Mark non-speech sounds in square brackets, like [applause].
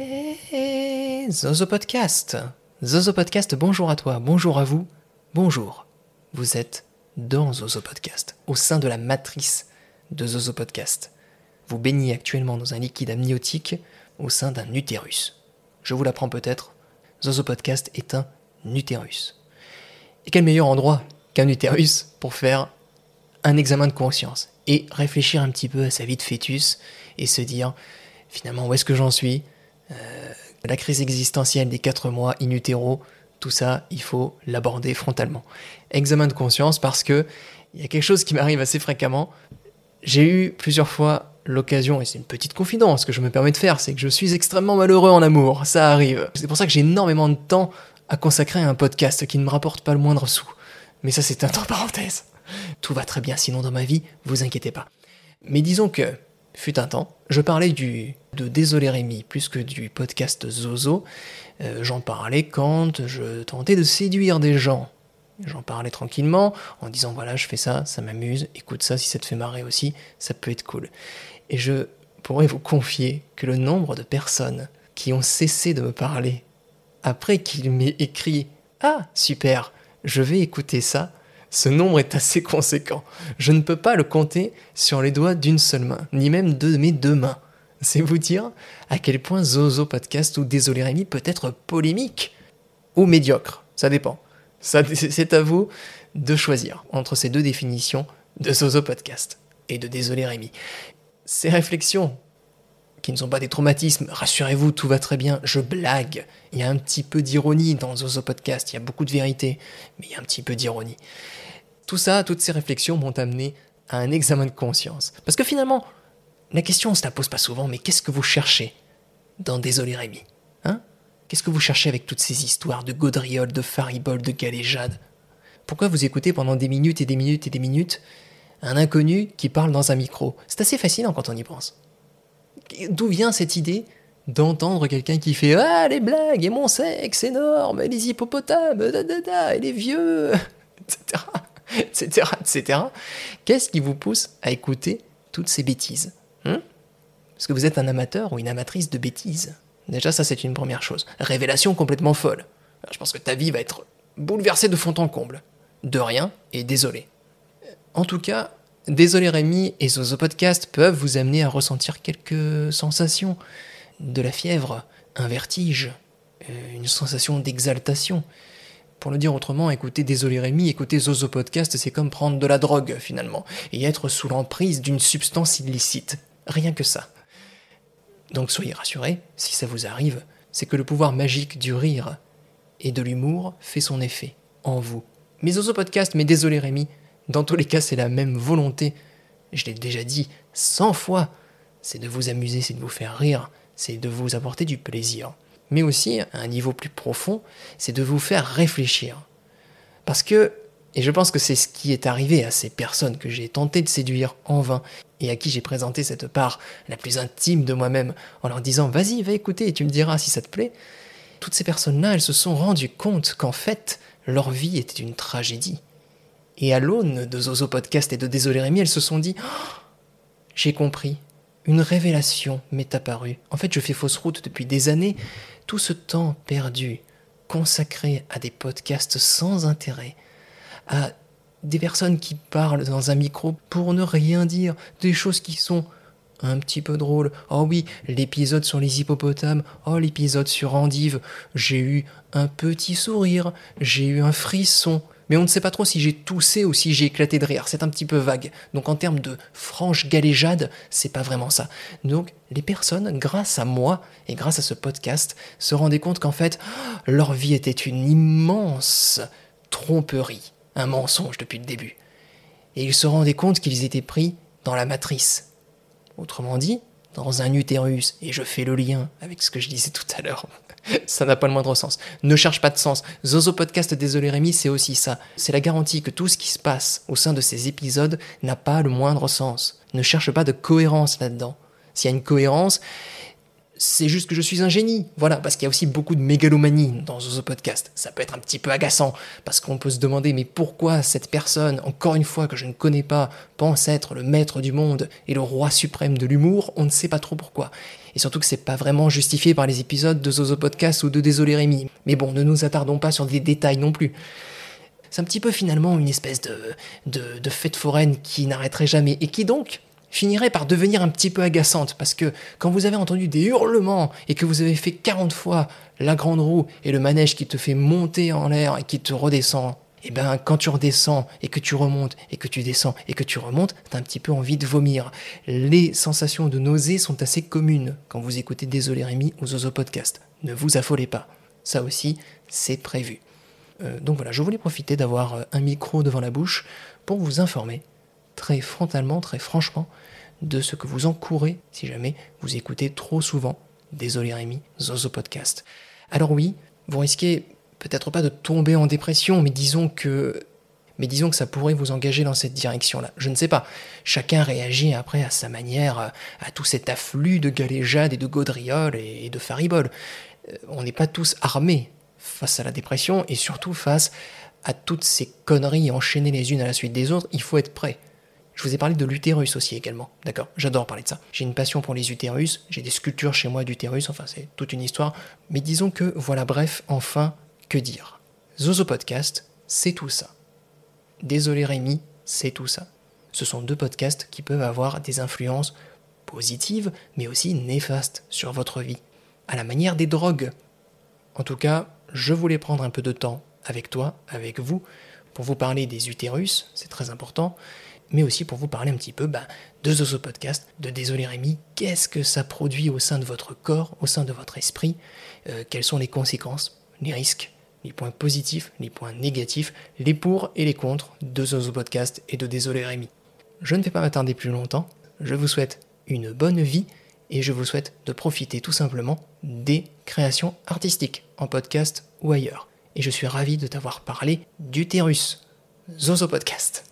Hey, Zozo Podcast. Zozo Podcast, bonjour à toi, bonjour à vous, bonjour. Vous êtes dans Zozo Podcast, au sein de la matrice de Zozo Podcast. Vous baignez actuellement dans un liquide amniotique au sein d'un utérus. Je vous l'apprends peut-être, Zozo Podcast est un utérus. Et quel meilleur endroit qu'un utérus pour faire un examen de conscience et réfléchir un petit peu à sa vie de fœtus et se dire finalement où est-ce que j'en suis? Euh, La crise existentielle des 4 mois in utero, tout ça, il faut l'aborder frontalement. Examen de conscience parce que il y a quelque chose qui m'arrive assez fréquemment. J'ai eu plusieurs fois l'occasion, et c'est une petite confidence que je me permets de faire, c'est que je suis extrêmement malheureux en amour, ça arrive. C'est pour ça que j'ai énormément de temps à consacrer à un podcast qui ne me rapporte pas le moindre sou. Mais ça c'est un temps parenthèse. Tout va très bien sinon dans ma vie, vous inquiétez pas. Mais disons que, fut un temps, je parlais du, de Désolé Rémi plus que du podcast Zozo. Euh, J'en parlais quand je tentais de séduire des gens. J'en parlais tranquillement en disant voilà, je fais ça, ça m'amuse, écoute ça si ça te fait marrer aussi, ça peut être cool. Et je pourrais vous confier que le nombre de personnes qui ont cessé de me parler après qu'il m'ait écrit Ah, super, je vais écouter ça, ce nombre est assez conséquent. Je ne peux pas le compter sur les doigts d'une seule main, ni même de mes deux mains. C'est vous dire à quel point Zozo Podcast ou Désolé Rémi peut être polémique ou médiocre. Ça dépend. C'est à vous de choisir entre ces deux définitions de Zozo Podcast et de Désolé Rémi. Ces réflexions, qui ne sont pas des traumatismes, rassurez-vous, tout va très bien, je blague. Il y a un petit peu d'ironie dans Zozo Podcast, il y a beaucoup de vérité, mais il y a un petit peu d'ironie. Tout ça, toutes ces réflexions m'ont amené à un examen de conscience. Parce que finalement, la question, on se la pose pas souvent, mais qu'est-ce que vous cherchez dans Désolé Rémi Hein? Qu'est-ce que vous cherchez avec toutes ces histoires de gaudrioles, de fariboles, de galéjades? Pourquoi vous écoutez pendant des minutes et des minutes et des minutes un inconnu qui parle dans un micro? C'est assez fascinant quand on y pense. D'où vient cette idée d'entendre quelqu'un qui fait Ah, les blagues, et mon sexe énorme, et les hippopotames, da, da, da, et les vieux, etc., etc., etc. Qu'est-ce qui vous pousse à écouter toutes ces bêtises hein? Parce que vous êtes un amateur ou une amatrice de bêtises. Déjà, ça, c'est une première chose. Révélation complètement folle. Je pense que ta vie va être bouleversée de fond en comble. De rien, et désolé. En tout cas, Désolé Rémi et Zozo Podcast peuvent vous amener à ressentir quelques sensations. De la fièvre, un vertige, euh, une sensation d'exaltation. Pour le dire autrement, écouter Désolé Rémi, écouter Zozo Podcast, c'est comme prendre de la drogue finalement, et être sous l'emprise d'une substance illicite. Rien que ça. Donc soyez rassurés, si ça vous arrive, c'est que le pouvoir magique du rire et de l'humour fait son effet en vous. Mais Zozo Podcast, mais désolé Rémi, dans tous les cas c'est la même volonté, je l'ai déjà dit cent fois, c'est de vous amuser, c'est de vous faire rire, c'est de vous apporter du plaisir. Mais aussi, à un niveau plus profond, c'est de vous faire réfléchir. Parce que, et je pense que c'est ce qui est arrivé à ces personnes que j'ai tenté de séduire en vain, et à qui j'ai présenté cette part la plus intime de moi-même, en leur disant vas-y, va écouter et tu me diras si ça te plaît, toutes ces personnes-là, elles se sont rendues compte qu'en fait, leur vie était une tragédie. Et à l'aune de Zozo Podcast et de Désolé Rémi, elles se sont dit oh, J'ai compris, une révélation m'est apparue. En fait, je fais fausse route depuis des années. Tout ce temps perdu, consacré à des podcasts sans intérêt, à des personnes qui parlent dans un micro pour ne rien dire, des choses qui sont un petit peu drôles. Oh oui, l'épisode sur les hippopotames, oh l'épisode sur Andive, j'ai eu un petit sourire, j'ai eu un frisson mais on ne sait pas trop si j'ai toussé ou si j'ai éclaté de rire. C'est un petit peu vague. Donc en termes de franche galéjade, c'est pas vraiment ça. Donc les personnes, grâce à moi et grâce à ce podcast, se rendaient compte qu'en fait, leur vie était une immense tromperie, un mensonge depuis le début. Et ils se rendaient compte qu'ils étaient pris dans la matrice. Autrement dit, dans un utérus, et je fais le lien avec ce que je disais tout à l'heure. [laughs] ça n'a pas le moindre sens. Ne cherche pas de sens. Zozo Podcast Désolé Rémi, c'est aussi ça. C'est la garantie que tout ce qui se passe au sein de ces épisodes n'a pas le moindre sens. Ne cherche pas de cohérence là-dedans. S'il y a une cohérence, c'est juste que je suis un génie. Voilà, parce qu'il y a aussi beaucoup de mégalomanie dans Zozo Podcast. Ça peut être un petit peu agaçant, parce qu'on peut se demander, mais pourquoi cette personne, encore une fois que je ne connais pas, pense être le maître du monde et le roi suprême de l'humour? On ne sait pas trop pourquoi. Et surtout que c'est pas vraiment justifié par les épisodes de Zozo Podcast ou de Désolé Rémi. Mais bon, ne nous attardons pas sur des détails non plus. C'est un petit peu finalement une espèce de, de fête foraine qui n'arrêterait jamais et qui donc finirait par devenir un petit peu agaçante parce que quand vous avez entendu des hurlements et que vous avez fait 40 fois la grande roue et le manège qui te fait monter en l'air et qui te redescend, et eh ben quand tu redescends et que tu remontes et que tu descends et que tu remontes, t'as un petit peu envie de vomir. Les sensations de nausée sont assez communes quand vous écoutez Désolé Rémi ou Zozo Podcast. Ne vous affolez pas. Ça aussi, c'est prévu. Euh, donc voilà, je voulais profiter d'avoir euh, un micro devant la bouche pour vous informer très frontalement, très franchement, de ce que vous encourez si jamais vous écoutez trop souvent Désolé Rémi, Zozo Podcast. Alors oui, vous risquez peut-être pas de tomber en dépression, mais disons que mais disons que ça pourrait vous engager dans cette direction-là. Je ne sais pas. Chacun réagit après à sa manière à tout cet afflux de galéjades et de gaudrioles et de fariboles. Euh, on n'est pas tous armés face à la dépression et surtout face à toutes ces conneries enchaînées les unes à la suite des autres. Il faut être prêt. Je vous ai parlé de l'utérus aussi également. D'accord J'adore parler de ça. J'ai une passion pour les utérus, j'ai des sculptures chez moi d'utérus, enfin c'est toute une histoire. Mais disons que, voilà, bref, enfin, que dire Zozo Podcast, c'est tout ça. Désolé Rémi, c'est tout ça. Ce sont deux podcasts qui peuvent avoir des influences positives, mais aussi néfastes sur votre vie, à la manière des drogues. En tout cas, je voulais prendre un peu de temps avec toi, avec vous, pour vous parler des utérus, c'est très important, mais aussi pour vous parler un petit peu bah, de Zozo Podcast, de Désolé Rémi, qu'est-ce que ça produit au sein de votre corps, au sein de votre esprit, euh, quelles sont les conséquences, les risques, les points positifs, les points négatifs, les pour et les contre de Zozo Podcast et de Désolé Rémi. Je ne vais pas m'attarder plus longtemps, je vous souhaite une bonne vie et je vous souhaite de profiter tout simplement des créations artistiques en podcast ou ailleurs. Et je suis ravi de t'avoir parlé d'utérus. Zozo Podcast.